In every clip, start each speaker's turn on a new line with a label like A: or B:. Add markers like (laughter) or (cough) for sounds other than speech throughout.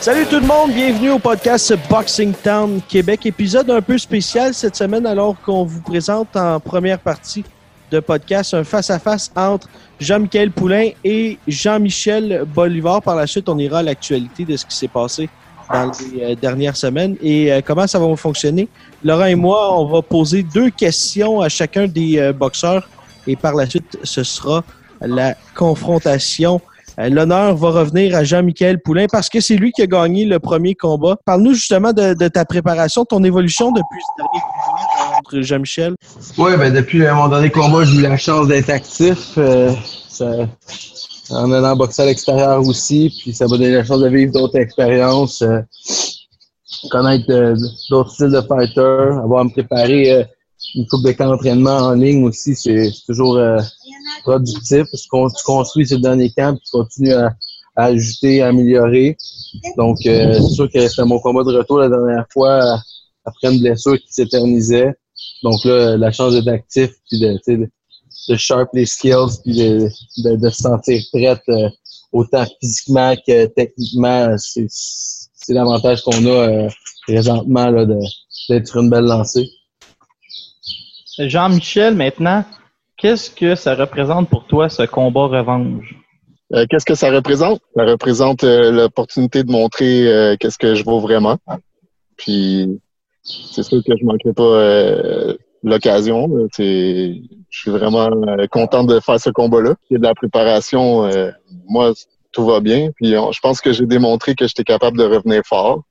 A: Salut tout le monde, bienvenue au podcast Boxing Town Québec. Épisode un peu spécial cette semaine alors qu'on vous présente en première partie de podcast un face-à-face entre Jean-Michel Poulain et Jean-Michel Bolivar. Par la suite, on ira à l'actualité de ce qui s'est passé dans les euh, dernières semaines et euh, comment ça va fonctionner? Laurent et moi, on va poser deux questions à chacun des euh, boxeurs et par la suite, ce sera la confrontation L'honneur va revenir à Jean-Michel Poulain parce que c'est lui qui a gagné le premier combat. Parle-nous justement de, ta préparation, ton évolution depuis ce dernier combat contre Jean-Michel.
B: Oui, ben depuis mon dernier combat, j'ai eu la chance d'être actif. Euh, en allant boxer à l'extérieur aussi, puis ça m'a donné la chance de vivre d'autres expériences, euh, connaître euh, d'autres styles de fighter, avoir à me préparer euh, une coupe de camp d'entraînement en ligne aussi, c'est toujours euh, productif parce que tu construis ce dernier camp puis tu continues à, à ajouter, à améliorer. Donc, euh, c'est sûr que c'était mon combat de retour la dernière fois après une blessure qui s'éternisait. Donc là, la chance d'être actif puis de, de, de sharp les skills puis de, de, de se sentir prête euh, autant physiquement que techniquement, c'est l'avantage qu'on a euh, présentement d'être sur une belle lancée.
C: Jean-Michel, maintenant, qu'est-ce que ça représente pour toi, ce combat revanche?
D: Euh, qu'est-ce que ça représente? Ça représente euh, l'opportunité de montrer euh, qu'est-ce que je vaux vraiment. Puis c'est sûr que je manquerai pas euh, l'occasion. Je suis vraiment euh, content de faire ce combat-là. Il y a de la préparation. moi, tout va bien. Puis je pense que j'ai démontré que j'étais capable de revenir fort.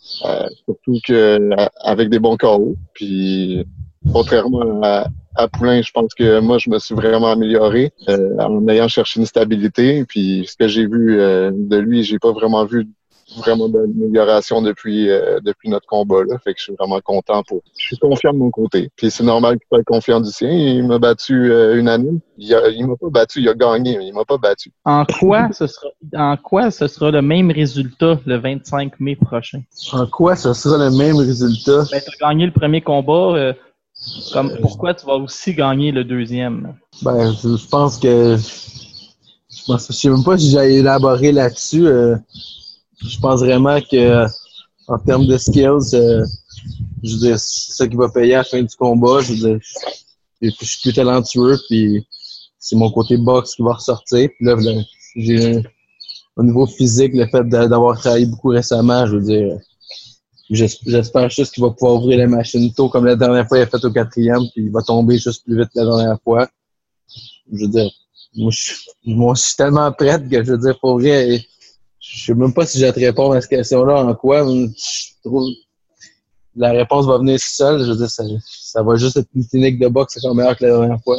D: Surtout que avec des bons KO. Puis contrairement à, à Poulain, je pense que moi, je me suis vraiment amélioré euh, en ayant cherché une stabilité. Puis ce que j'ai vu euh, de lui, j'ai pas vraiment vu vraiment d'amélioration depuis euh, depuis notre combat là. Fait que je suis vraiment content pour. Je suis confiant de mon côté. Puis c'est normal qu'il soit confiant du sien. Il m'a battu euh, unanime. Il, a, il m'a pas battu, il a gagné, mais il m'a pas battu.
C: En quoi ce sera, en quoi ce sera le même résultat le 25 mai prochain?
B: En quoi ce sera le même résultat?
C: Ben, tu as gagné le premier combat. Euh, comme, pourquoi tu vas aussi gagner le deuxième?
B: Ben, je, pense que. Je pense, je sais même pas si j'ai élaboré là-dessus. euh, je pense vraiment que, en termes de skills, euh, je veux dire, c'est ça qui va payer à la fin du combat. Je veux dire, je, je suis plus talentueux, puis c'est mon côté boxe qui va ressortir. Puis là, j'ai au niveau physique, le fait d'a- d'avoir travaillé beaucoup récemment, je veux dire, j'espère juste qu'il va pouvoir ouvrir la machine tôt, comme la dernière fois, il a fait au quatrième, puis il va tomber juste plus vite que la dernière fois. Je veux dire, moi, je, moi, je suis tellement prête que, je veux dire, pour vrai, je sais même pas si je vais te répondre à cette question-là en quoi. Je trouve la réponse va venir seule. Je veux dire, ça, ça va juste être une clinique de boxe encore meilleure que la dernière fois.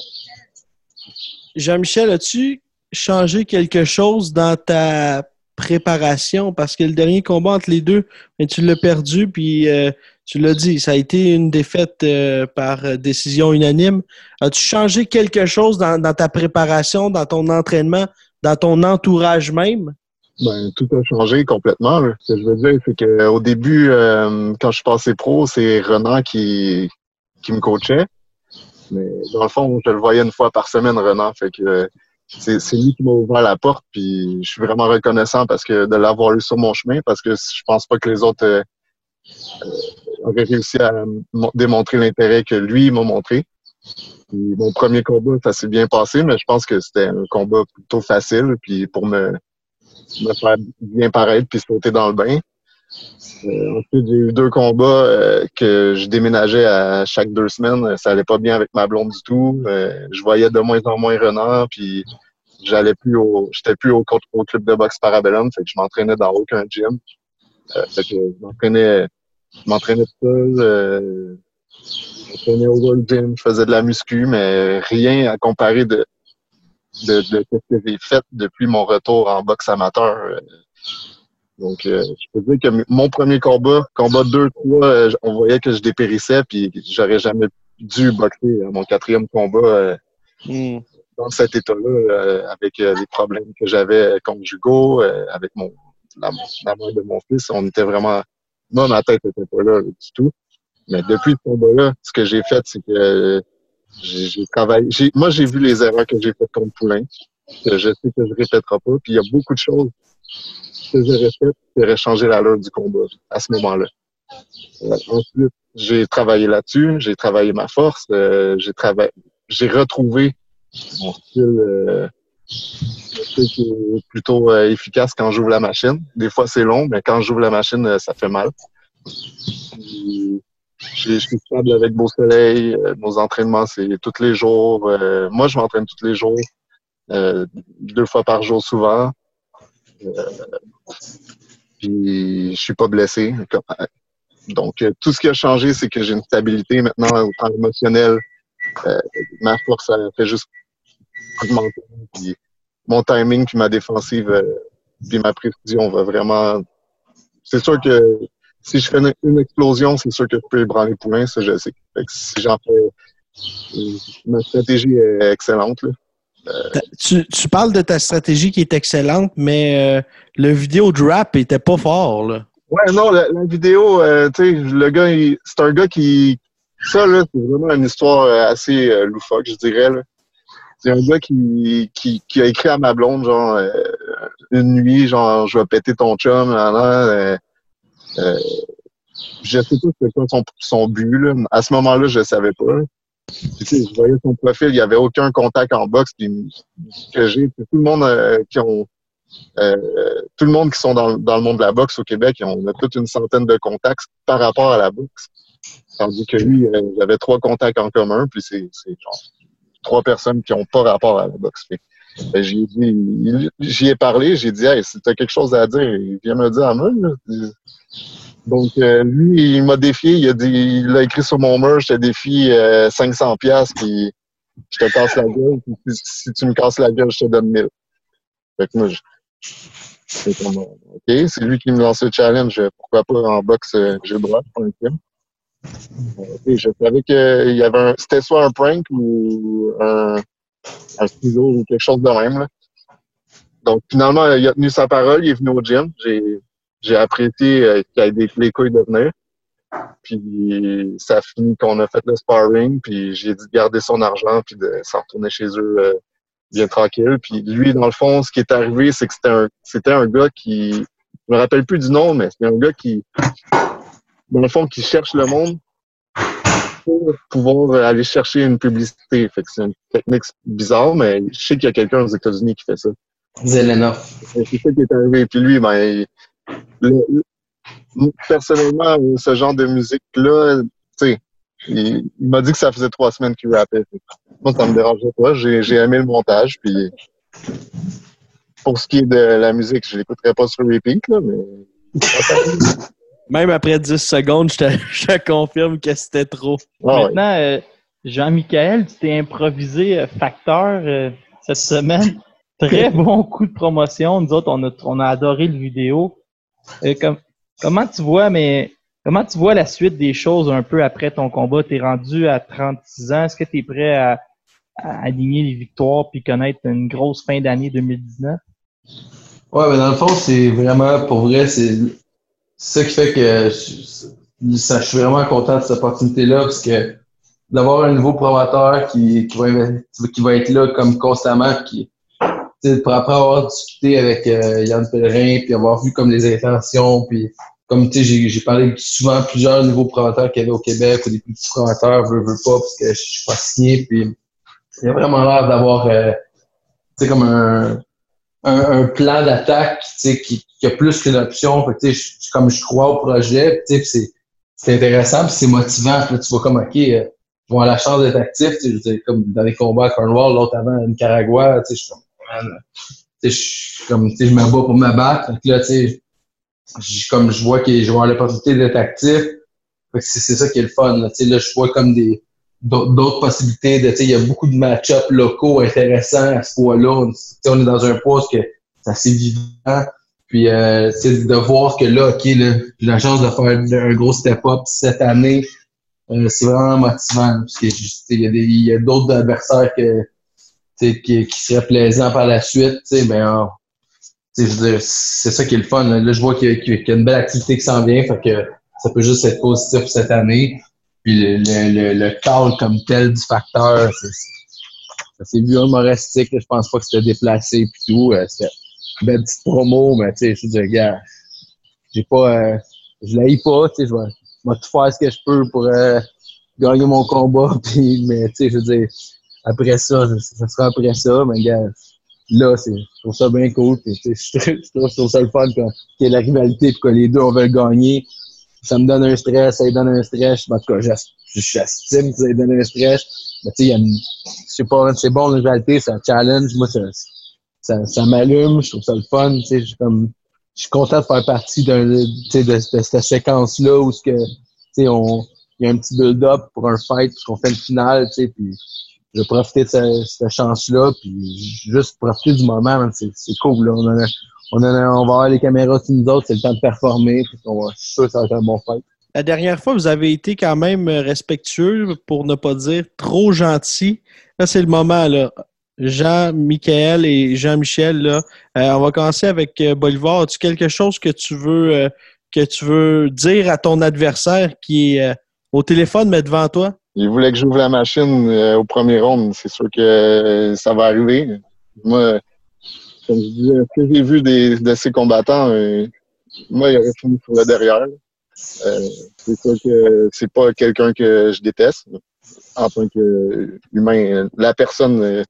A: Jean-Michel, as-tu changé quelque chose dans ta préparation? Parce que le dernier combat entre les deux, tu l'as perdu, puis euh, tu l'as dit, ça a été une défaite euh, par décision unanime. As-tu changé quelque chose dans, ta préparation, dans ton entraînement, dans ton entourage même?
D: Ben, tout a changé complètement. Ce que je veux dire, c'est qu'au début, euh, quand je suis passé pro, c'est Renan qui, me coachait. Mais dans le fond, je le voyais une fois par semaine, Renan. C'est lui qui m'a ouvert la porte. Puis je suis vraiment reconnaissant parce que de l'avoir eu sur mon chemin, parce que je pense pas que les autres euh, euh, auraient réussi à démontrer l'intérêt que lui m'a montré. Mon premier combat, ça s'est bien passé, mais je pense que c'était un combat plutôt facile. Puis pour me me faire bien paraître puis sauter dans le bain. Ensuite, j'ai eu deux combats euh, que je déménageais à chaque deux semaines. Ça allait pas bien avec ma blonde du tout. Euh, je voyais de moins en moins Renard, puis j'allais plus au, j'étais plus au, club de boxe Parabellum, fait que je m'entraînais dans aucun gym. Euh, que je m'entraînais je m'entraînais seul. Je m'entraînais au World Gym, je faisais de la muscu, mais rien à comparer de, de, de ce que j'ai fait depuis mon retour en boxe amateur. Donc, euh, je peux dire que mon premier combat, combat 2, 3, euh, on voyait que je dépérissais, puis j'aurais jamais dû boxer à mon quatrième combat euh,
E: Hmm.
D: dans cet état-là, euh, avec euh, les problèmes que j'avais conjugaux, euh, avec mon la, la mère de mon fils. On était vraiment... Moi, ma tête était pas là, du tout. Mais depuis ce combat-là, ce que j'ai fait, c'est que euh, j'ai travaillé. Moi, j'ai vu les erreurs que j'ai faites contre Poulain, que je sais que je répéterai pas. Puis il y a beaucoup de choses j'aurais faites qui auraient changé du combat à ce moment-là. Euh, j'ai travaillé là-dessus, j'ai travaillé ma force, euh, j'ai retrouvé mon style, euh, plutôt efficace quand j'ouvre la machine. Des fois, c'est long, mais quand j'ouvre la machine, ça fait mal. Je suis stable avec Beau Soleil. nos entraînements, c'est tous les jours. Moi, je m'entraîne tous les jours, deux fois par jour souvent. Puis, je suis pas blessé. Comme- Donc, euh, tout ce qui a changé, c'est que j'ai une stabilité maintenant au plan émotionnel. Euh, ma force, elle fait juste augmenter. Mon timing, puis ma défensive, euh, puis ma précision va vraiment. C'est sûr que si je fais une, explosion, c'est sûr que je peux ébranler Poulain, ça je sais. Fait que si j'en fais. euh, Ma stratégie est excellente. Là.
E: Ta- Tu, parles de ta stratégie qui est excellente, mais euh, le vidéo de rap était pas fort. Là.
D: Ouais, non, la, vidéo, euh, tu sais, le gars, c'est un gars qui. Ça, là, c'est vraiment une histoire euh, assez euh, loufoque, je dirais. C'est un gars qui, qui, qui a écrit à ma blonde, genre, euh, une nuit, genre, je vais péter ton chum, là, euh, euh, je sais pas c'était quoi son, son but, là. À ce moment-là, je savais pas. Tu je voyais son profil, il y avait aucun contact en boxe, puis euh, qui ont euh, tout le monde qui sont dans, le monde de la boxe au Québec, on a toute une centaine de contacts par rapport à la boxe. Tandis que lui, euh, j'avais trois contacts en commun, puis c'est genre trois personnes qui n'ont pas rapport à la boxe. Ben, j'y ai parlé, j'ai dit, hey, si t'as quelque chose à dire, il vient me dire à moi. Donc, euh, lui, il m'a défié, il a dit, il a écrit sur mon mur, je te défie euh, 500 pièces puis je te casse la gueule, puis si, tu me casses la gueule, je te donne 1000. Fait que moi, je, c'est comme, euh, OK, c'est lui qui me lance le challenge. euh, Pourquoi pas en boxe, euh, j'ai le droit, pas un. Euh, et je savais qu'il y avait un, c'était soit un prank ou un, un ciseau ou quelque chose de même. Là. Donc, finalement, il a tenu sa parole, il est venu au gym. J'ai, j'ai apprécié euh, qu'il ait des les couilles de venir. Puis, ça a fini qu'on a fait le sparring, puis j'ai dit de garder son argent, puis de s'en retourner chez eux euh, bien tranquille. Puis lui, dans le fond, ce qui est arrivé, c'est que c'était un, c'était un gars qui, je me rappelle plus du nom, mais c'était un gars qui, dans le fond, qui cherche le monde pour pouvoir aller chercher une publicité. Fait que c'est une technique bizarre, mais je sais qu'il y a quelqu'un aux États-Unis qui fait ça.
B: Zelena.
D: C'est ça qui est arrivé. Puis lui, ben, il- le- le- personnellement, ce genre de musique-là, tu sais, il, il m'a dit que ça faisait trois semaines qu'il rappait. Moi, ça me dérangeait pas. J'ai, j'ai aimé le montage. Puis pour ce qui est de la musique, je l'écouterai pas sur repeat, là, mais. (laughs)
E: Même après 10 secondes, je te, (laughs) je te confirme que c'était trop.
D: Ah ouais.
C: Maintenant, euh, Jean-Michel, tu t'es improvisé euh, facteur euh, cette semaine. Très (laughs) bon coup de promotion. Nous autres, on a, on a adoré le vidéo. Euh, comme- comment tu vois, mais comment tu vois la suite des choses un peu après ton combat? Tu es rendu à 36 ans. Est-ce que tu es prêt à, à aligner les victoires puis connaître une grosse fin d'année 2019?
B: Ouais, mais dans le fond, c'est vraiment, pour vrai, c'est ça qui fait que je, je suis vraiment content de cette opportunité-là, parce que d'avoir un nouveau promoteur qui, qui, va, qui va être là comme constamment, après avoir discuté avec euh, Yann Pellerin, puis avoir vu comme les intentions, puis comme tu sais, j'ai parlé souvent à plusieurs nouveaux promoteurs qu'il y avait au Québec, ou des plus petits promoteurs, veut, veut pas, parce que je suis pas signé, puis il y a vraiment l'air d'avoir, euh, tu sais, comme un, un, un plan d'attaque tu sais, qui, qui a plus qu'une option. Fait tu sais, comme je crois au projet, tu sais, c'est intéressant, puis c'est motivant. Puis là, tu vois comme, OK, euh, ils vont avoir la chance d'être actifs. tu sais, veux comme dans les combats à Cornwall, l'autre avant à Nicaragua, tu sais, je suis comme, je comme, je me bats pour me battre. Que là, je- comme je vois qu'ils vont avoir l'opportunité d'être que c'est ça qui est le fun. Là, là je vois comme des d'autres possibilités. De, il y a beaucoup de match-ups locaux intéressants à ce poids-là. On, on est dans un poids que c'est assez vivant. Puis euh, de voir que là, OK, j'ai la chance de faire un gros step-up cette année, euh, c'est vraiment motivant. Parce que, il y a, d'autres adversaires que, qui, qui seraient plaisants par la suite. Ben, c'est ça qui est le fun. Là, je vois qu'il y, a- qu'il y a une belle activité qui s'en vient. Fait que ça peut juste être positif cette année. Puis le, le, le, le comme tel du facteur, ça s'est vu humoristique. là. Je pense pas que c'était déplacé puis tout. Euh, C'était une belle petite promo, mais tu sais, je dire, gars, j'ai pas, euh, je l'haïs pas, tu sais, je vais tout faire ce que je peux pour euh, gagner mon combat. (laughs) Puis, mais tu sais, je veux dire, après ça, ça sera après ça, mais gars, là, c'est, je trouve ça bien cool. Puis, (laughs) je, trouve- je trouve ça le fun quand qu'il y ait la rivalité puis que les deux on veut gagner. Ça me donne un stress, ça lui donne un stress. En tout cas, j'estime que ça lui donne un stress. Mais tu sais, il y a une, je pas, c'est bon la rivalité, un challenge. Moi, ça, ça, ça m'allume, je trouve ça le fun. Tu sais, je suis comme, je suis content de faire partie d'un, de, de cette séquence-là où ce que, tu sais, on, il y a un petit build-up pour un fight, puis qu'on fait le final, tu sais, je vais profiter de ce- cette chance-là, puis juste profiter du moment, c'est, cool, là. On, en a- on, en a- on va avoir les caméras sur nous autres, c'est le temps de performer, puis on va, je suis sûr que ça va être un bon fight.
A: La dernière fois, vous avez été quand même respectueux, pour ne pas dire trop gentil. Là, c'est le moment, là. Jean, Michael et Jean-Michel, là. Euh, on va commencer avec euh, Bolivar. As-tu quelque chose que tu veux euh, que tu veux dire à ton adversaire qui est euh, au téléphone, mais devant toi?
D: Il voulait que j'ouvre la machine euh, au premier round. C'est sûr que euh, ça va arriver. Moi, comme je disais, ce que j'ai vu des, de ces combattants, euh, moi, il aurait fini sur le derrière. Euh, c'est sûr que c'est pas quelqu'un que je déteste en tant qu'humain. La personne, euh,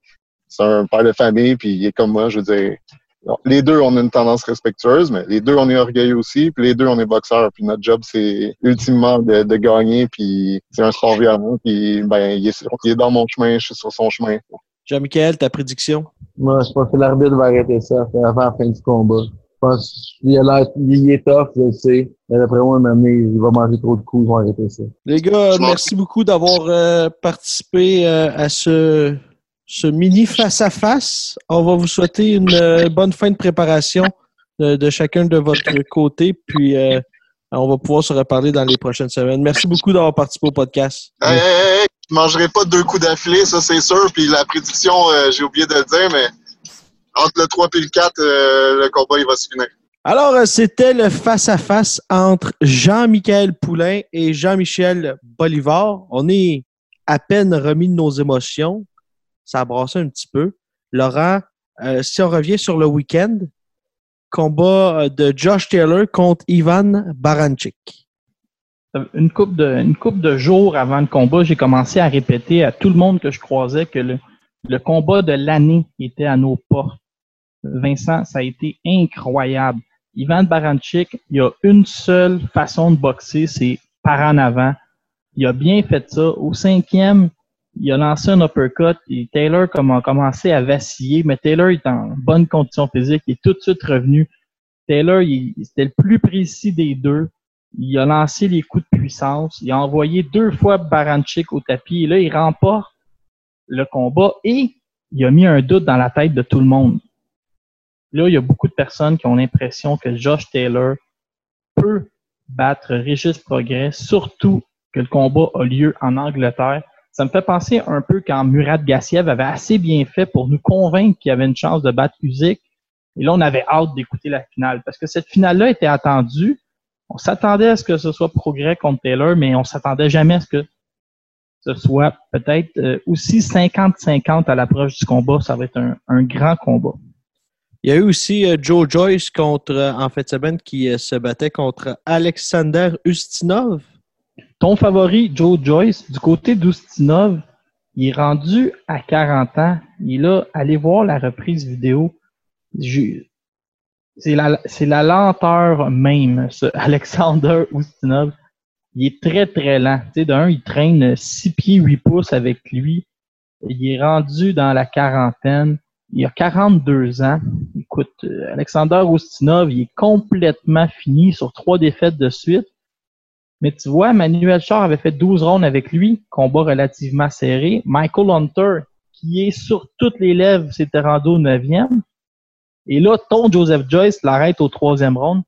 D: c'est un père de famille, puis il est comme moi, je veux dire. Non, les deux, on a une tendance respectueuse, mais les deux, on est orgueilleux aussi, puis les deux, on est boxeurs. Puis notre job, c'est ultimement de, de gagner, puis c'est un sport violent, puis ben, il est, il est dans mon chemin, je suis sur son chemin.
A: Jean-Michel, ta prédiction?
B: Moi, je pense que l'arbitre va arrêter ça avant la fin du combat. Je pense qu'il a l'air, il est tough, je le sais. Mais d'après moi, il, il va manger trop de coups, ils vont arrêter ça.
A: Les gars, merci beaucoup d'avoir euh, participé euh, à ce, ce mini face-à-face. On va vous souhaiter une euh, bonne fin de préparation de, de chacun de votre côté, puis euh, on va pouvoir se reparler dans les prochaines semaines. Merci beaucoup d'avoir participé au podcast.
D: Hey, hey, hey, hey, je mangerai pas deux coups d'affilée, ça c'est sûr. Puis la prédiction, euh, j'ai oublié de le dire, mais entre le 3 et le 4, euh, le combat il va se finir.
A: Alors, euh, c'était le face-à-face entre Jean-Michel Poulain et Jean-Michel Bolivar. On est à peine remis de nos émotions. Ça a brassé un petit peu. Laurent, euh, si on revient sur le week-end, combat euh, de Josh Taylor contre Ivan Baranchik.
C: Une couple de, une jours avant le combat, j'ai commencé à répéter à tout le monde que je croisais que le, le combat de l'année était à nos portes. Vincent, ça a été incroyable. Ivan Baranchik, il y a une seule façon de boxer, c'est par en avant. Il a bien fait ça. Au cinquième, il a lancé un uppercut et Taylor comme a commencé à vaciller, mais Taylor est en bonne condition physique, il est tout de suite revenu. Taylor, c'était le plus précis des deux. Il a lancé les coups de puissance. Il a envoyé deux fois Baranchik au tapis. Et là, il remporte le combat et il a mis un doute dans la tête de tout le monde. Là, il y a beaucoup de personnes qui ont l'impression que Josh Taylor peut battre Régis Progrès, surtout que le combat a lieu en Angleterre. Ça me fait penser un peu quand Murat Gassiev avait assez bien fait pour nous convaincre qu'il avait une chance de battre Usyk. Et là, on avait hâte d'écouter la finale parce que cette finale-là était attendue. On s'attendait à ce que ce soit Progrès contre Taylor, mais on s'attendait jamais à ce que ce soit peut-être euh, aussi 50-50 à l'approche du combat. Ça va être un, grand combat.
A: Il y a eu aussi euh, Joe Joyce contre, euh, en fait, semaine qui se battait contre Alexander Ustinov.
C: Ton favori, Joe Joyce, du côté d'Ustinov, il est rendu à 40 ans. Il est là, allez voir la reprise vidéo. C'est la, la lenteur même, ce (laughs) Alexander Ustinov. Il est très, très lent. Tu sais, d'un, il traîne 6 pieds 8 pouces avec lui. Il est rendu dans la quarantaine. Il a 42 ans. Écoute, euh, Alexander Ustinov, il est complètement fini sur trois défaites de suite. Mais tu vois, Manuel Char avait fait 12 rounds avec lui, combat relativement serré. Michael Hunter, qui est sur toutes les lèvres, s'était rendu au 9e. Et là, ton Joseph Joyce l'arrête au troisième round.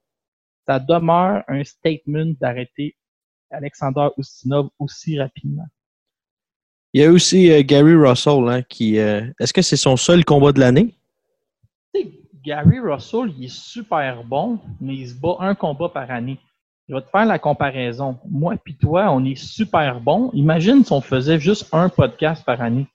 C: Ça demeure un statement d'arrêter Alexander Ustinov aussi rapidement.
A: Il y a aussi euh, Gary Russell, hein, qui. euh, Est-ce que c'est son seul combat de l'année?
C: Gary Russell, il est super bon, mais il se bat un combat par année. Je vais te faire la comparaison. Moi puis toi, on est super bon. Imagine si on faisait juste un podcast par année.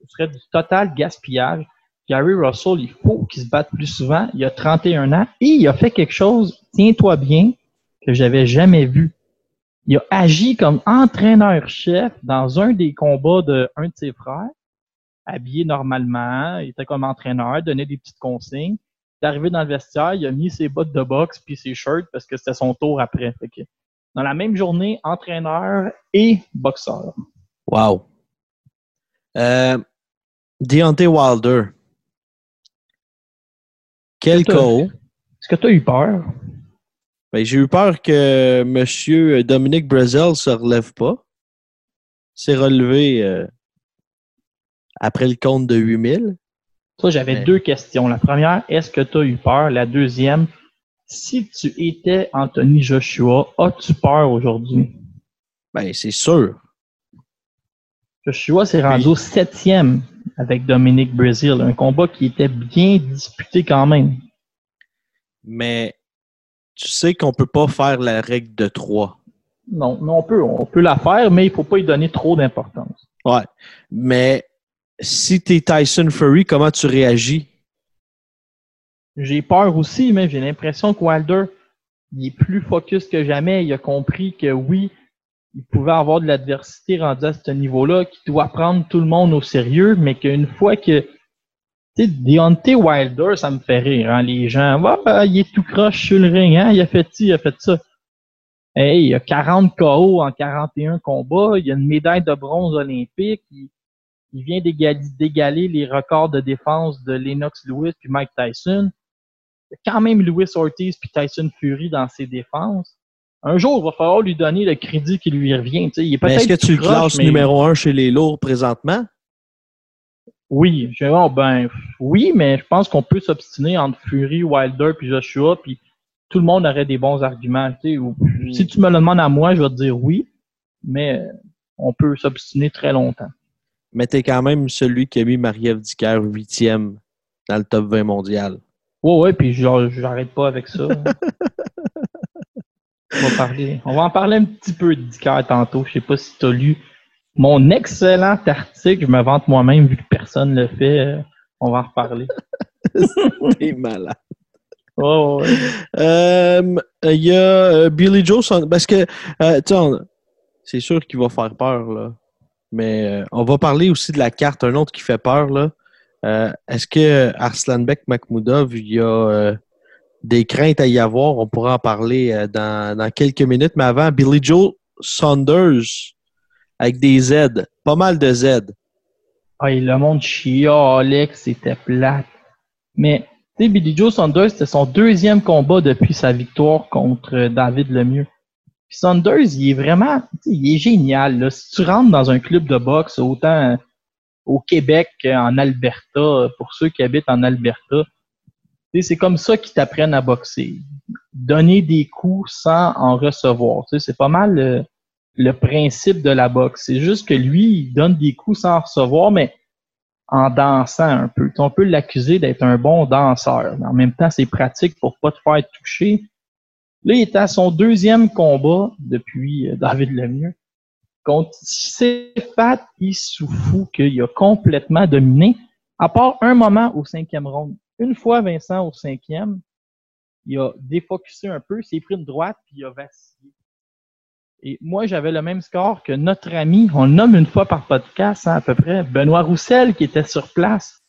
C: Ce serait du total gaspillage. Gary Russell, il faut qu'il se batte plus souvent. Il a 31 ans et il a fait quelque chose, tiens-toi bien, que j'avais jamais vu. Il a agi comme entraîneur-chef dans un des combats de un de ses frères, habillé normalement, il était comme entraîneur, donnait des petites consignes. Il est arrivé dans le vestiaire, il a mis ses bottes de boxe puis ses shirts parce que c'était son tour après. Fait que dans la même journée, entraîneur et boxeur.
A: Wow. Euh, Deontay Wilder. Quel KO.
C: Est-ce que tu as eu peur?
A: Ben, j'ai eu peur que M. Dominique Brazil se relève pas. S'est relevé euh, après le compte de 8000.
C: Ça, j'avais deux questions. La première, est-ce que tu as eu peur? La deuxième, si tu étais Anthony Joshua, as-tu peur aujourd'hui?
A: Ben, c'est sûr.
C: Joshua s'est rendu au septième avec Dominique Brazil, un combat qui était bien disputé quand même.
A: Mais tu sais qu'on peut pas faire la règle de 3.
C: Non, mais on peut, on peut la faire, mais il faut pas y donner trop d'importance.
A: Ouais. Mais si tu Tyson Fury, comment tu réagis?
C: J'ai peur aussi, mais j'ai l'impression que Wilder, il est plus focus que jamais. Il a compris que oui, il pouvait avoir de l'adversité rendue à ce niveau-là, qu'il doit prendre tout le monde au sérieux, mais qu'une fois que tu sais, Deontay Wilder, ça me fait rire, hein, les gens. Ah, il est tout croche sur le ring, hein, il a fait ci, il a fait ça. Hey, il a 40 KO en 41 combats, il a une médaille de bronze olympique, il vient d'égaler, les records de défense de Lennox Lewis puis Mike Tyson. Il y a quand même Louis Ortiz puis Tyson Fury dans ses défenses. Un jour, il va falloir lui donner le crédit qui lui revient. Il est
A: est-ce que tu le classes
C: mais-
A: numéro un chez les lourds présentement?
C: Oui, je oh, ben oui, mais je pense qu'on peut s'obstiner entre Fury, Wilder puis Joshua, puis tout le monde aurait des bons arguments. Si tu me le demandes à moi, je vais te dire oui, mais on peut s'obstiner très longtemps.
A: Mais t'es quand même celui qui a mis Marie-Ève Dicker huitième dans le top 20 mondial.
C: Ouais, ouais, puis j'arrête pas avec ça. (laughs) on, va parler, on va en parler un petit peu de Dicker tantôt. Je sais pas si tu as lu mon excellent article. Je me vante moi-même vu que personne ne le fait. euh, on va en reparler. (laughs)
A: T'es malade.
C: Ouais, ouais, ouais.
A: Euh, Il y a euh, Billy Joe, parce que, euh, tu c'est sûr qu'il va faire peur, là. Mais euh, on va parler aussi de la carte, un autre qui fait peur, là. Euh, Est-ce que Arslanbek Makhmoudov, il y a euh, des craintes à y avoir? On pourra en parler dans, quelques minutes. Mais avant, Billy Joe Saunders avec des Z, pas mal de Z.
C: Ah, le monde chialait que c'était plate. Mais, Billy Joe Saunders, c'était son deuxième combat depuis sa victoire contre David Lemieux. Puis Saunders, il est vraiment, il est génial. Si tu rentres dans un club de boxe, autant au Québec qu'en Alberta, pour ceux qui habitent en Alberta, c'est comme ça qu'ils t'apprennent à boxer. Donner des coups sans en recevoir. C'est pas mal euh, le principe de la boxe. C'est juste que lui, il donne des coups sans en recevoir, mais en dansant un peu. On peut l'accuser d'être un bon danseur, mais en même temps, c'est pratique pour pas te faire toucher. Là, il est à son deuxième combat depuis euh, David Lemieux contre Sefat Issoufou qu'il a complètement dominé, à part un moment au cinquième round. Une fois Vincent au cinquième, il a défocusé un peu, s'est pris une droite, puis il a vacillé. Et moi, j'avais le même score que notre ami, on le nomme une fois par podcast, hein, à peu près, Benoît Roussel, qui était sur place.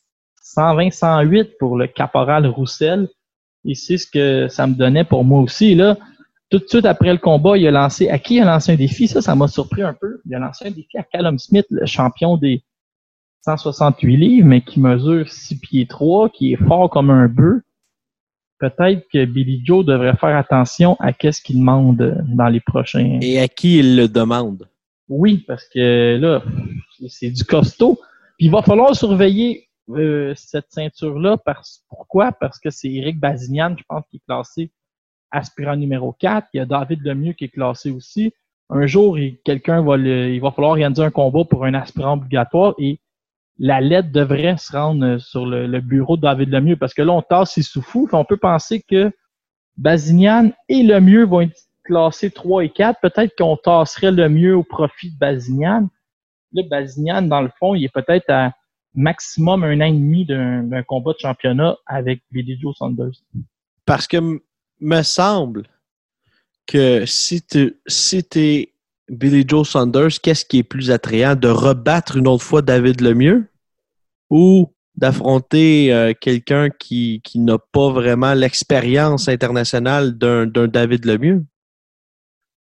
C: 120-108 pour le caporal Roussel. Et c'est ce que ça me donnait pour moi aussi. Là, tout de suite après le combat, il a lancé. À qui il a lancé un défi? Ça, ça m'a surpris un peu. Il a lancé un défi à Callum Smith, le champion des 168 livres, mais qui mesure 6 pieds 3, qui est fort comme un bœuf. peut-être que Billy Joe devrait faire attention à qu'est-ce qu'il demande dans les prochains.
A: Et à qui il le demande?
C: Oui, parce que là, c'est du costaud. Puis il va falloir surveiller cette ceinture-là. Parce, pourquoi? Parce que c'est Eric Bazignan, je pense, qui est classé aspirant numéro 4. Il y a David Lemieux qui est classé aussi. Un jour, quelqu'un va le, il va falloir organiser un combat pour un aspirant obligatoire et la lettre devrait se rendre sur le, bureau de David Lemieux parce que là, on tasse ses sous-fous. On peut penser que Bazignan et Lemieux vont être classés 3 et 4. Peut-être qu'on tasserait Lemieux au profit de Bazignan. Là, Bazignan, dans le fond, il est peut-être à maximum un an et demi d'un combat de championnat avec Billy Joe Saunders.
A: Parce que me semble que si tu si es Billy Joe Saunders, qu'est-ce qui est plus attrayant? De rebattre une autre fois David Lemieux ou d'affronter euh, quelqu'un qui, qui n'a pas vraiment l'expérience internationale d'un David Lemieux?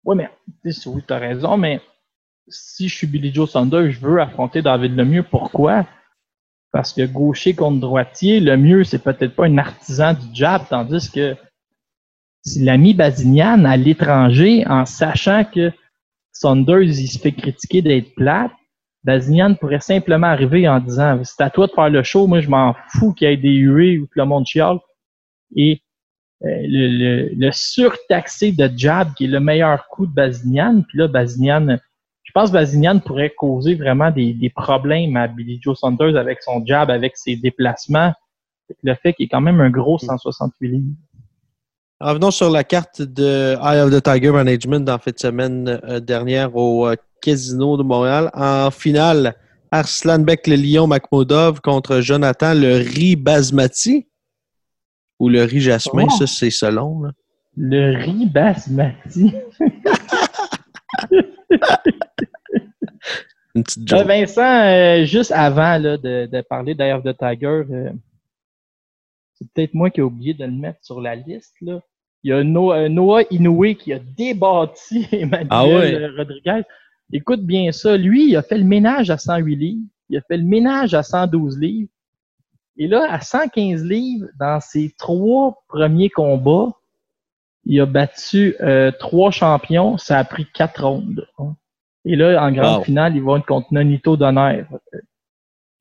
C: Oui, mais oui, tu as raison, mais si je suis Billy Joe Saunders, je veux affronter David Lemieux. Pourquoi? Parce que gaucher contre droitier, Lemieux, c'est peut-être pas un artisan du jab, tandis que s'il a mis Bazignan à l'étranger en sachant que Saunders, il se fait critiquer d'être plate, Bazignan pourrait simplement arriver en disant c'est à toi de faire le show, moi je m'en fous qu'il y ait des huées ou que le monde chiale. Et euh, le, le, le surtaxé de jab qui est le meilleur coup de Bazignan. Puis là, Bazignan, je pense que Bazignan pourrait causer vraiment des, des problèmes à Billy Joe Saunders avec son jab, avec ses déplacements. Le fait qu'il est quand même un gros 168 livres.
A: Revenons sur la carte de Eye of the Tiger Management en fin de semaine euh, dernière au euh, Casino de Montréal. En finale, Arslanbek le Lion Makhmoudov contre Jonathan le riz basmati ou le riz jasmin,
C: Oh.
A: ça c'est selon. là.
C: Le riz basmati. (laughs) (laughs)
A: Une petite
C: Euh. Vincent, euh, juste avant là, de, de parler d'Eye of the Tiger, euh, c'est peut-être moi qui ai oublié de le mettre sur la liste. Là. Il y a No- euh, Noah Inoue qui a débattu (laughs) Emmanuel
A: Ah ouais.
C: Rodriguez. Écoute bien ça. Lui, il a fait le ménage à 108 livres. Il a fait le ménage à 112 livres. Et là, à 115 livres, dans ses trois premiers combats, il a battu euh, trois champions. Ça a pris quatre rondes. hein. Et là, en grande
A: Wow.
C: finale, il va être contre Nonito Donner.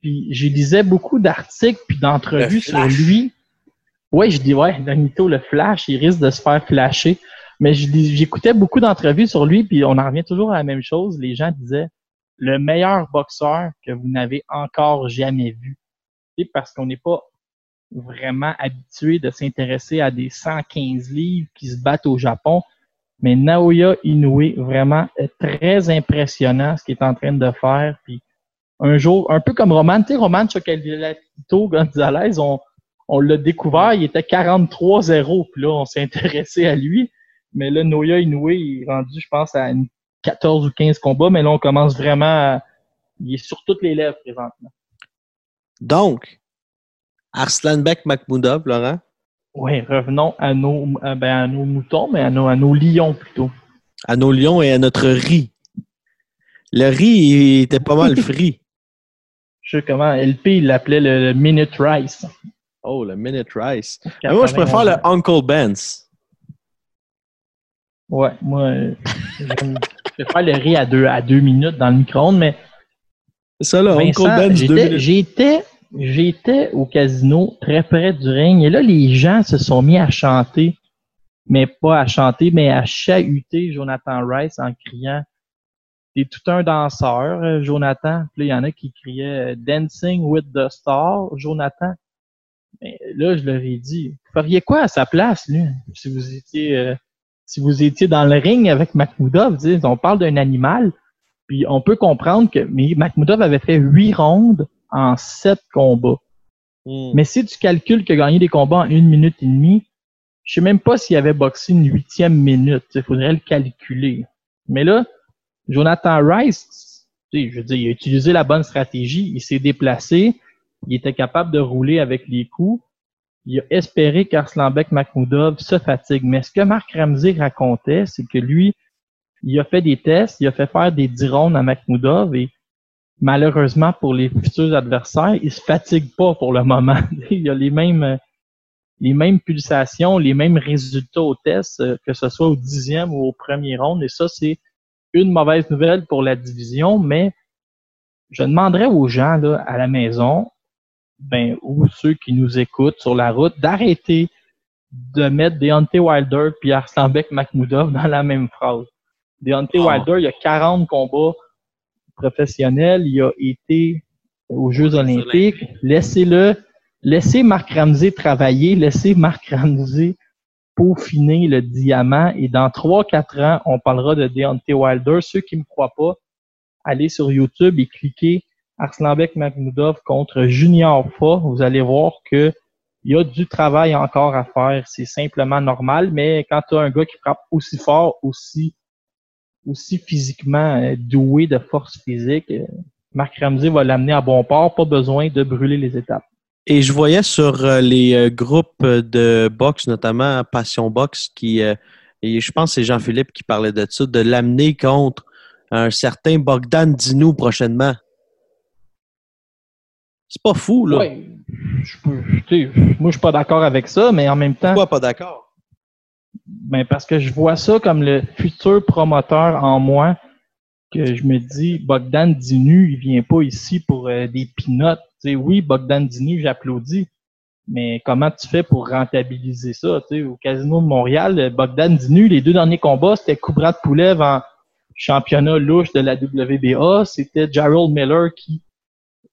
C: Puis, je lisais beaucoup d'articles puis d'entrevues sur lui. Ouais, je dis, ouais, Nonito, le flash, il risque de se faire flasher. Mais j'écoutais beaucoup d'entrevues sur lui, puis on en revient toujours à la même chose. Les gens disaient, le meilleur boxeur que vous n'avez encore jamais vu. Sais, parce qu'on n'est pas vraiment habitué de s'intéresser à des 115 livres qui se battent au Japon. Mais Naoya Inoue, vraiment très impressionnant ce qu'il est en train de faire. Puis un jour, un peu comme Roman, tu sais, Roman Chocolatito Gonzalez, on, on l'a découvert, il était 43-0, puis là, on s'est intéressé à lui. Mais là, Naoya Inoue, il est rendu, je pense, à une 14 ou 15 combats, mais là, on commence vraiment à... Il est sur toutes les lèvres présentement.
A: Donc, Arslanbek Makhmoudov, Laurent?
C: Oui, revenons à nos, à, ben, à nos moutons, mais à nos, à nos lions plutôt.
A: à nos lions et à notre riz. Le riz il était pas mal (laughs) frit.
C: Je sais comment, LP, il l'appelait le, le Minute Rice.
A: Oh, le Minute Rice. Mais moi, je préfère le Uncle Ben's.
C: Ouais, moi, euh, je préfère le riz à deux, à deux minutes dans le micro-ondes, mais
A: C'est ça, là,
C: Vincent,
A: Uncle Ben's deux
C: j'étais. J'étais, au casino très près du ring et là, les gens se sont mis à chanter, mais pas à chanter, mais à chahuter Jonathan Rice en criant T'es tout un danseur, euh, Jonathan. Puis il y en a qui criaient Dancing with the Star, Jonathan. Mais là, je leur ai dit, vous feriez quoi à sa place, lui, si vous étiez, euh, si vous étiez dans le ring avec Makhmoudov? On parle d'un animal, puis on peut comprendre que mais avait fait huit rondes en sept combats.
A: Hmm.
C: Mais si tu calcules qu'il a gagné des combats en une minute et demie, je sais même pas s'il avait boxé une huitième minute. Il faudrait le calculer. Mais là, Jonathan Rice, je veux dire, il a utilisé la bonne stratégie. Il s'est déplacé. Il était capable de rouler avec les coups. Il a espéré qu'Arslanbek Makhmoudov se fatigue. Mais ce que Marc Ramsey racontait, c'est que lui, il a fait des tests, il a fait faire des 10 rondes à Makhmoudov et malheureusement pour les futurs adversaires, il se fatigue pas pour le moment. (laughs) il a les mêmes, les mêmes pulsations, les mêmes résultats au test, euh, que ce soit au dixième ou au premier round. Et ça, c'est une mauvaise nouvelle pour la division, mais je demanderais aux gens là, à la maison, ben, ou ceux qui nous écoutent sur la route, d'arrêter de mettre Deontay Wilder puis Arslanbek Makhmoudov dans la même phrase. Deontay
A: Oh.
C: Wilder, il y a 40 combats professionnels, il a été aux Jeux olympiques. Laissez-le, laissez Marc Ramsey travailler, laissez Marc Ramsey peaufiner le diamant et dans 3-4 ans, on parlera de Deontay Wilder. Ceux qui me croient pas, allez sur YouTube et cliquez Arslanbek Makhmoudov contre Junior Fa. Vous allez voir que il y a du travail encore à faire. C'est simplement normal, mais quand tu as un gars qui frappe aussi fort, aussi, aussi physiquement euh, doué de force physique, euh, Marc Ramsey va l'amener à bon port. Pas besoin de brûler les étapes.
A: Et je voyais sur euh, les groupes de boxe, notamment Passion Boxe, qui, et je pense que c'est Jean-Philippe qui parlait de ça, de l'amener contre un certain Bogdan Dinou prochainement. C'est pas fou, là.
C: Ouais, je peux- moi, je suis pas d'accord avec ça, mais en même temps,
A: Pourquoi pas d'accord?
C: Ben parce que je vois ça comme le futur promoteur en moi, que je me dis, Bogdan Dinu, il vient pas ici pour euh, des pinottes. Oui, Bogdan Dinu, j'applaudis, mais comment tu fais pour rentabiliser ça? Tu sais, au Casino de Montréal, euh, Bogdan Dinu, les deux derniers combats, c'était Kubrat Poulev en championnat louche de la WBA. C'était Gerald Miller qui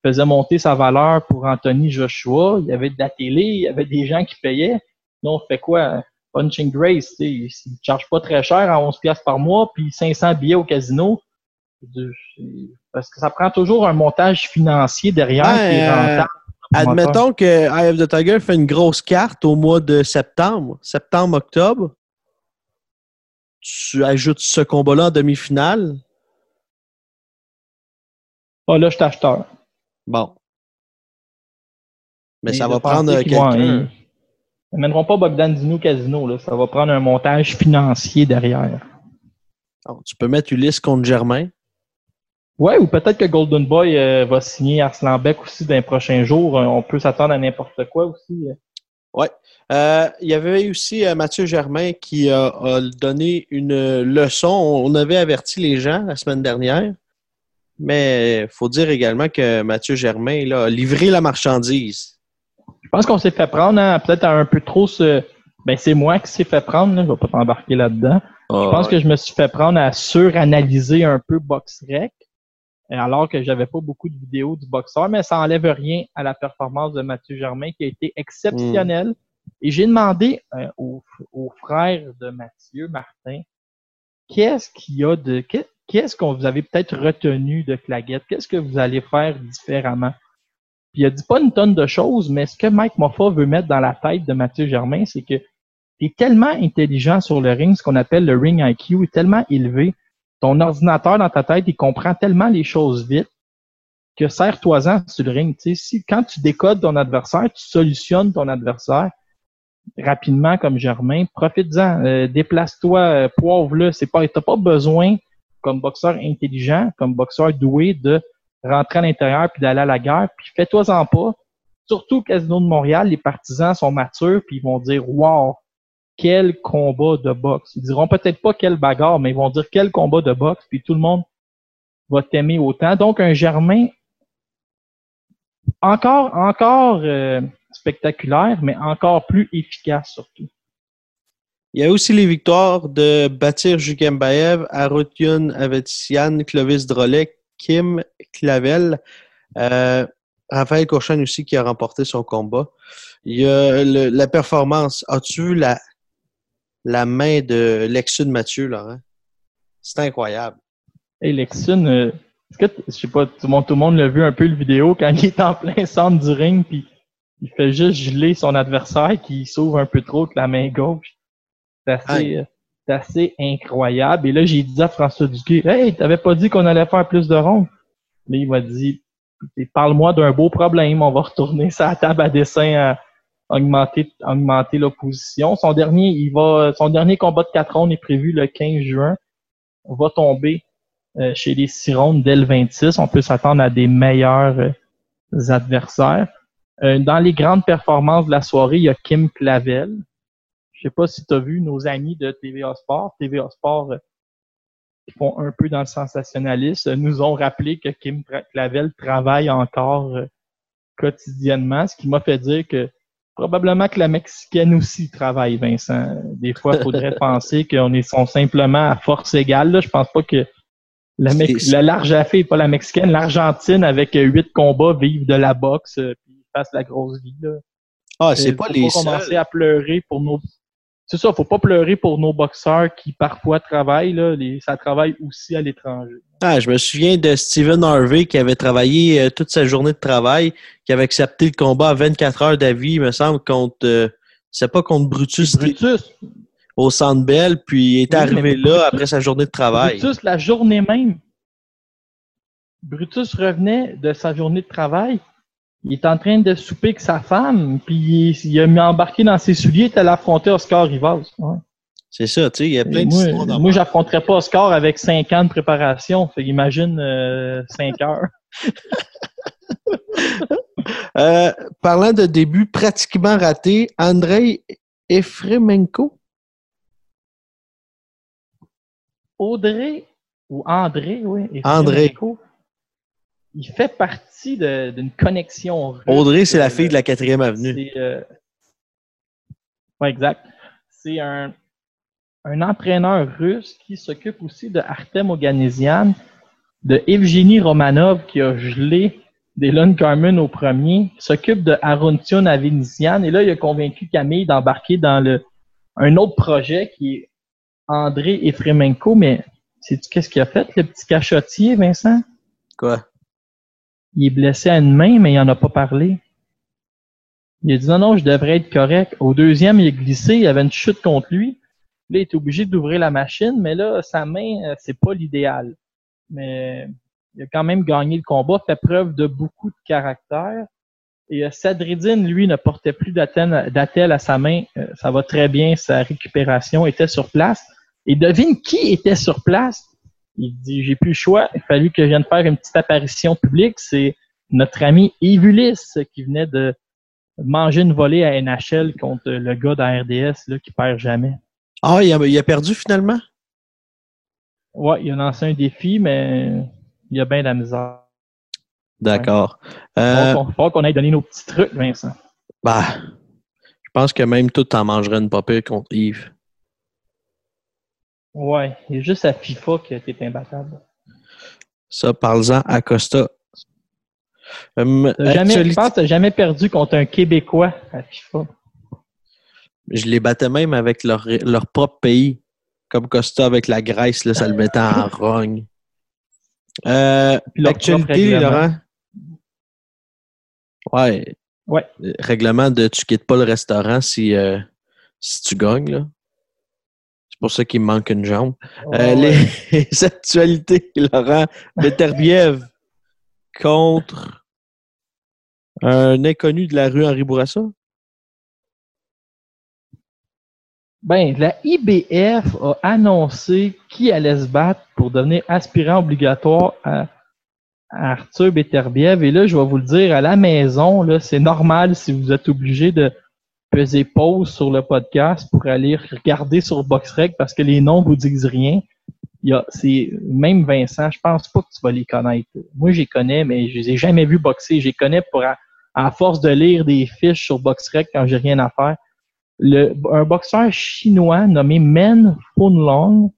C: faisait monter sa valeur pour Anthony Joshua. Il y avait de la télé, il y avait des gens qui payaient. Là, on fait quoi? Punching Grace, tu sais, il ne charge pas très cher à 11 pièces par mois, puis 500 billets au casino. Parce que ça prend toujours un montage financier derrière
A: Ben,
C: qui est
A: euh,
C: rentable.
A: Admettons que Eye of the Tiger fait une grosse carte au mois de septembre, septembre-octobre. Tu ajoutes ce combat-là en demi-finale.
C: Ah, là, je suis acheteur.
A: Bon. Mais
C: Et
A: ça va prendre quelqu'un.
C: Ils mèneront pas Bogdan Dino Casino, là. Ça va prendre un montage financier derrière.
A: Tu peux mettre Ulysse contre Germain.
C: Ouais, ou peut-être que Golden Boy euh, va signer Arslan Beck aussi dans les prochains jours. Euh, On peut s'attendre à n'importe quoi aussi.
A: Euh, il y avait aussi euh, Mathieu Germain qui a, a donné une leçon. On avait averti les gens la semaine dernière, mais il faut dire également que Mathieu Germain là, a livré la marchandise.
C: Je pense qu'on s'est fait prendre hein, peut-être à un peu trop ce. Ben, c'est moi qui s'est fait prendre, là. je vais pas t'embarquer là-dedans. Je pense que je me suis fait prendre à suranalyser un peu BoxRec, alors que j'avais pas beaucoup de vidéos du boxeur, mais ça enlève rien à la performance de Mathieu Germain qui a été exceptionnelle. Et j'ai demandé euh, au, au frère de Mathieu, Martin, qu'est-ce qu'il y a de. qu'est- Qu'est-ce qu'on vous avez peut-être retenu de Claguette? Qu'est-ce que vous allez faire différemment? Puis il a dit pas une tonne de choses, mais ce que Mike Moffa veut mettre dans la tête de Mathieu Germain, c'est que tu tellement intelligent sur le ring, ce qu'on appelle le ring IQ est tellement élevé. Ton ordinateur dans ta tête, il comprend tellement les choses vite que serre-toi-en sur le ring. Si, quand tu décodes ton adversaire, tu solutionnes ton adversaire rapidement comme Germain, profite-en, euh, déplace-toi, euh, poivre-le. C'est pas, t'as pas besoin, comme boxeur intelligent, comme boxeur doué, de rentrer à l'intérieur puis d'aller à la guerre. Puis fais-toi-en pas. Surtout au Casino de Montréal, les partisans sont matures puis ils vont dire Wow, quel combat de boxe. Ils diront peut-être pas quelle bagarre, mais ils vont dire quel combat de boxe, puis tout le monde va t'aimer autant. Donc, un Germain encore, encore euh, spectaculaire, mais encore plus efficace surtout.
A: Il y a aussi les victoires de Batir Jukembaev, Arutyun Avetissian, Clovis Drolet, Kim Clavel, euh, Raphaël Courchan aussi qui a remporté son combat. Il y a le- la performance. As-tu vu la, la main de Lexune Mathieu, Laurent? C'est incroyable.
C: Et Lexun, euh, est-ce que, je sais pas, tout le monde, tout le monde l'a vu un peu le vidéo quand il est en plein centre du ring, puis il fait juste geler son adversaire qui s'ouvre un peu trop avec la main gauche. C'est assez,
A: Aïe.
C: C'est assez incroyable. Et là, j'ai dit à François Duquet, Hey, t'avais pas dit qu'on allait faire plus de rondes? Là, il m'a dit, parle-moi d'un beau problème, on va retourner sa table à dessin à augmenter, augmenter l'opposition. Son dernier, il son dernier combat de 4 rondes est prévu le 15 juin. On va tomber euh, chez les six rondes dès le 26. On peut s'attendre à des meilleurs euh, adversaires. Euh, dans les grandes performances de la soirée, il y a Kim Clavel. Je sais pas si tu as vu nos amis de TVA Sport. TVA Sport, euh, qui font un peu dans le sensationnalisme, nous ont rappelé que Kim Clavel travaille encore euh, quotidiennement, ce qui m'a fait dire que probablement que la Mexicaine aussi travaille, Vincent. Des fois, il faudrait (laughs) penser qu'on est sont simplement à force égale. Là. Je pense pas que la la large fait, pas la Mexicaine, l'Argentine avec huit combats vive de la boxe euh, puis fasse la grosse vie. Là.
A: Ah, c'est pas les seuls.
C: commencer à pleurer pour nos. C'est ça, faut pas pleurer pour nos boxeurs qui parfois travaillent. Là. Les... Ça travaille aussi à l'étranger.
A: Ah, je me souviens de Stephen Harvey qui avait travaillé euh, toute sa journée de travail, qui avait accepté le combat à 24 heures d'avis, il me semble, contre. euh, c'est pas contre Brutus,
C: Brutus,
A: au Centre Bell, puis il est
C: Oui,
A: arrivé là
C: Brutus-
A: après sa journée de travail.
C: Brutus, la journée même. Brutus revenait de sa journée de travail. Il est en train de souper avec sa femme, puis il, il a mis embarqué dans ses souliers, il allé affronter Oscar Rivas. Ouais.
A: C'est ça, tu sais, il y a plein d'histoires
C: moi, moi j'affronterais pas Oscar avec cinq ans de préparation. Fait imagine euh, cinq heures. (laughs) (laughs)
A: Euh, parlant de début pratiquement raté, Andrei Efremenko?
C: Audrey, ou André, oui. et
A: André.
C: Il fait partie d'une connexion. russe.
A: Audrey, c'est la
C: Euh,
A: fille de la quatrième avenue.
C: C'est, euh, ouais, exact. C'est un, un entraîneur russe qui s'occupe aussi de Artem Oganesian, de Evgeny Romanov qui a gelé Dylan Carmen au premier, qui s'occupe de Aruntio Navinisian, et là, il a convaincu Camille d'embarquer dans le, un autre projet qui est André Efremenko, mais sais-tu qu'est-ce qu'il a fait, le petit cachotier, Vincent?
A: Quoi?
C: Il est blessé à une main, mais il en a pas parlé. Il a dit non, non, je devrais être correct. Au deuxième, il a glissé, il avait une chute contre lui. Là, il est obligé d'ouvrir la machine, mais là, sa main, euh, c'est pas l'idéal. Mais il a quand même gagné le combat, fait preuve de beaucoup de caractère. Et euh, Sadridine, lui, ne portait plus d'attelle à sa main. Euh, ça va très bien, sa récupération était sur place. Et devine qui était sur place? Il dit, j'ai plus le choix, il a fallu que je vienne faire une petite apparition publique. C'est notre ami Yves Ulysse qui venait de manger une volée à NHL contre le gars de la RDS là, qui perd jamais.
A: Ah, il a, il a perdu finalement?
C: Ouais, il a lancé un défi, mais il a bien de la misère.
A: D'accord. Euh,
C: Donc, il faut qu'on aille donner nos petits trucs, Vincent.
A: bah, je pense que même tout en mangerait une pas pire contre Yves.
C: Ouais, il juste à FIFA que t'es imbattable.
A: Ça, parle-en à Costa. Hum,
C: jamais, je pense que t'as jamais perdu contre un Québécois à FIFA.
A: Je les battais même avec leur, leur propre pays. Comme Costa avec la Grèce, là, ça le mettait en (laughs) rogne. Euh, L'actualité. Laurent? Ouais.
C: Ouais.
A: Euh, Règlement de tu quittes pas le restaurant si, euh, si tu gagnes. là. C'est pour ça qu'il me manque une jambe. Euh,
C: Ouais. (laughs)
A: les, actualités, Laurent. Beterbiev contre un inconnu de la rue Henri Bourassa?
C: Ben, la IBF a annoncé qui allait se battre pour devenir aspirant obligatoire à, à Arthur Beterbiev. Et là, je vais vous le dire, à la maison, là, c'est normal si vous êtes obligé de peser pause sur le podcast pour aller regarder sur BoxRec parce que les noms vous disent rien. Il y a, c'est, même Vincent, je pense pas que tu vas les connaître. Moi, je les connais, mais je les ai jamais vus boxer. Je les connais pour, à, force de lire des fiches sur BoxRec quand j'ai rien à faire le, un boxeur chinois nommé Men Funlong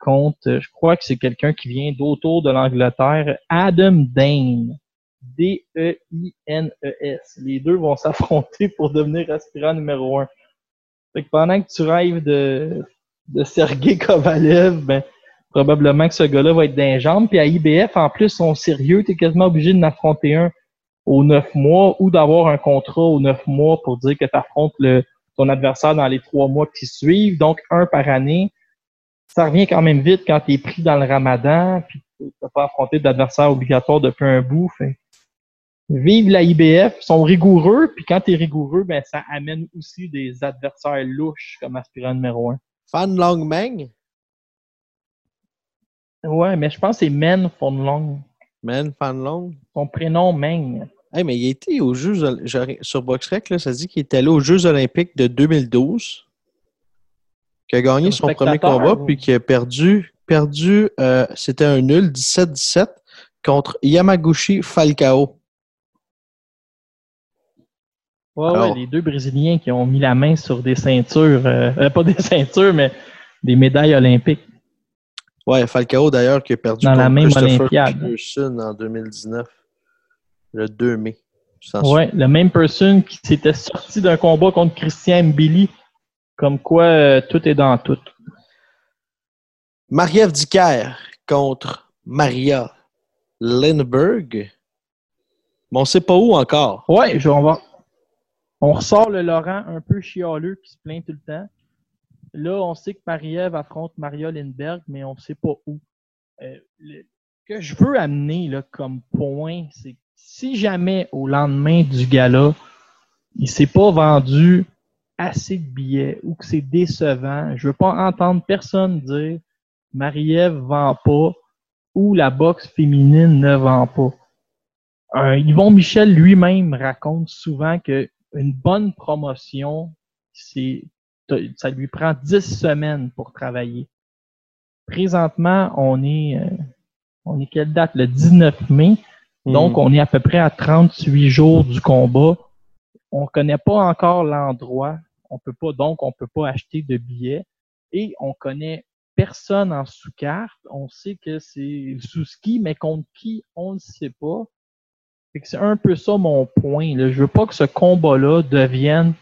C: contre, je crois que c'est quelqu'un qui vient d'autour de l'Angleterre, Adam Dane. D-E-I-N-E-S. Les deux vont (laughs) s'affronter pour devenir aspirant numéro un. Fait que pendant que tu rêves de, de Sergei Kovalev, ben, probablement que ce gars-là va être d'un jambes. Puis à IBF, en plus, sont sérieux. Tu es quasiment obligé de affronter un aux neuf mois ou d'avoir un contrat aux neuf mois pour dire que tu affrontes le, ton adversaire dans les trois mois qui suivent, donc un par année. Ça revient quand même vite quand tu es pris dans le ramadan, puis tu n'as pas affronté d'adversaire obligatoire depuis un bout. Vive la IBF, ils sont rigoureux, puis quand tu es rigoureux, ben, ça amène aussi des adversaires louches comme aspirant numéro un.
A: Fan Long Meng?
C: Ouais, mais je pense que c'est Men Long.
A: Man, Fan Long?
C: Son prénom Meng.
A: Hey, mais il était aux Jeux sur BoxRec, là, ça dit qu'il était allé aux Jeux Olympiques de 2012, qu'il a gagné son premier combat,
C: ou-
A: puis qu'il a perdu, perdu euh, c'était un nul 17-17 contre Yamaguchi Falcao.
C: Ouais,
A: Alors-
C: ouais, les deux Brésiliens qui ont mis la main sur des ceintures, euh, euh, pas des (laughs) ceintures, mais des médailles olympiques.
A: Ouais, Falcao d'ailleurs qui a perdu
C: Dans la même Olympiade.
A: En 2019, le 2 mai.
C: Ouais, la même personne qui s'était sorti d'un combat contre Christian Mbili. Comme quoi, euh, tout est dans tout.
A: Marie-Ève Dicker contre Maria Lindbergh. Mais on sait pas où encore.
C: Je, on va. On ressort le Laurent un peu chialeux qui se plaint tout le temps. Là, on sait que Marie-Ève affronte Maria Lindbergh, mais on ne sait pas où. Euh, le- que je veux amener là, comme point, c'est que si jamais au lendemain du gala, il s'est pas vendu assez de billets ou que c'est décevant, je veux pas entendre personne dire Marie-Ève vend pas ou la boxe féminine ne vend pas. Euh, Yvon Michel lui-même raconte souvent que une bonne promotion, c'est ça lui prend 10 semaines pour travailler. Présentement, on est euh, on est quelle date? Le 19 mai. Donc,
A: Hmm.
C: on est à peu près à 38 jours du combat. On connaît pas encore l'endroit. On peut pas, donc, on peut pas acheter de billets. Et on connaît personne en sous-carte. On sait que c'est sous-ski, mais contre qui, on ne sait pas. C'est un peu ça mon point. Là. Je veux pas que ce combat-là devienne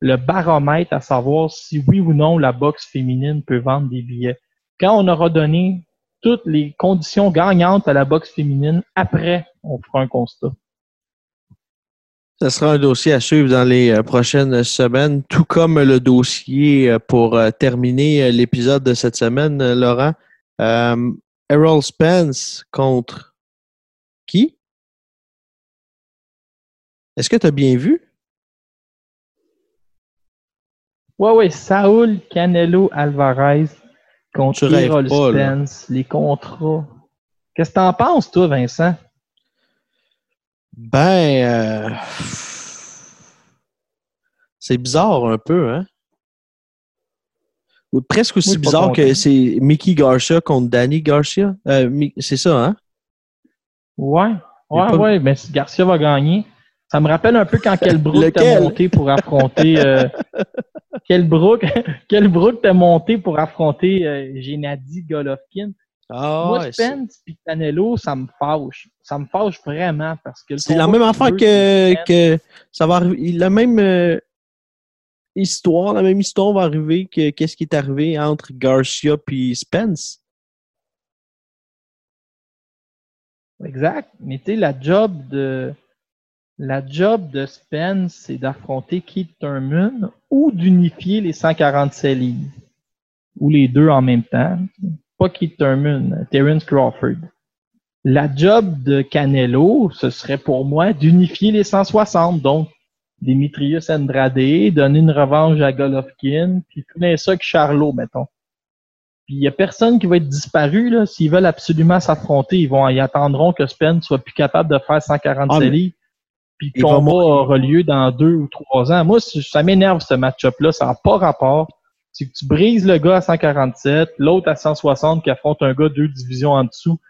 C: le baromètre à savoir si oui ou non la boxe féminine peut vendre des billets. Quand on aura donné toutes les conditions gagnantes à la boxe féminine, après, on fera un constat.
A: Ça sera un dossier à suivre dans les euh, prochaines semaines, tout comme le dossier euh, pour euh, terminer l'épisode de cette semaine, Laurent. Errol Spence contre qui? Est-ce que tu as bien vu?
C: Ouais, ouais, Saul Canelo Alvarez contre Errol. Spence, les contrats. Qu'est-ce que t'en penses, toi, Vincent?
A: Ben, euh, c'est bizarre un peu, hein? Presque aussi bizarre que c'est Mickey Garcia contre Danny Garcia. Euh, c'est ça, hein?
C: Ouais, ouais,
A: pas-
C: ouais, mais Garcia va gagner. Ça me rappelle un peu quand Kelbrook t'a monté pour affronter. Euh, (laughs) Kelbrook, (laughs) Kelbrook t'a monté pour affronter euh, Gennady Golovkin.
A: Ah,
C: Moi, Spence et Canelo, ça me fâche. Ça me fâche vraiment parce que
A: c'est la même affaire que, que ça va arriver. La même euh, histoire, la même histoire va arriver que qu'est-ce qui est arrivé entre Garcia puis Spence.
C: Exact. Mais tu sais, la job de la job de Spence, c'est d'affronter Keith Thurman ou d'unifier les 147 livres. Ou les deux en même temps. Pas Keith Thurman, Terence Crawford. La job de Canelo, ce serait pour moi d'unifier les 160. Donc, Demetrius Andrade, donner une revanche à Golovkin, puis finir ça avec Charlot, mettons. Puis il n'y a personne qui va être disparu. là. S'ils veulent absolument s'affronter, ils vont ils attendront que Spence soit plus capable de faire 147
A: Ah,
C: livres. Puis le combat aura lieu dans deux ou trois ans. Moi, ça m'énerve ce match-up-là. Ça n'a pas rapport. C'est que tu brises le gars à 147, l'autre à 160 qui affronte un gars deux divisions en dessous.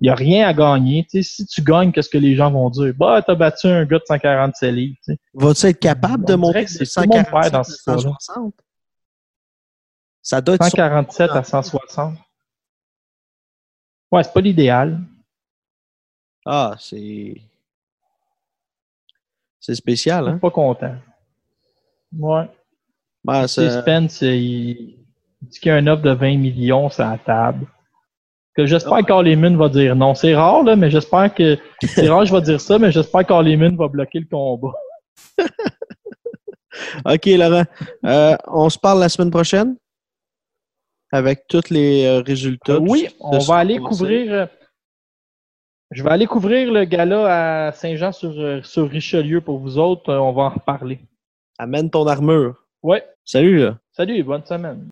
C: Il n'y a rien à gagner. Si tu gagnes, qu'est-ce que les gens vont dire? Bah, t'as battu un gars de 147 livres.
A: Vas-tu être capable de
C: On
A: monter
C: monde
A: 147
C: perd dans
A: à
C: ce sport-là.
A: 160? Ça doit être
C: 147 à 160. Ouais, c'est pas l'idéal.
A: Ah, c'est. C'est spécial,
C: Je
A: hein?
C: suis pas content. Ouais.
A: Ben,
C: Spence, il, dit qu'il y a un offre de 20 millions sur la table. Que j'espère que Carleman va dire non. C'est rare, là, mais j'espère que. (laughs) C'est rare, je vais dire ça, mais j'espère que Carleman va bloquer le combat. (laughs)
A: OK, Laurent. Euh, on se parle la semaine prochaine avec tous les euh, résultats.
C: oui, on va aller couvrir. Je vais aller couvrir le gala à Saint-Jean sur, euh, sur Richelieu pour vous autres. Euh, On va en reparler.
A: Amène ton armure.
C: Ouais.
A: Salut, là.
C: Salut, bonne semaine.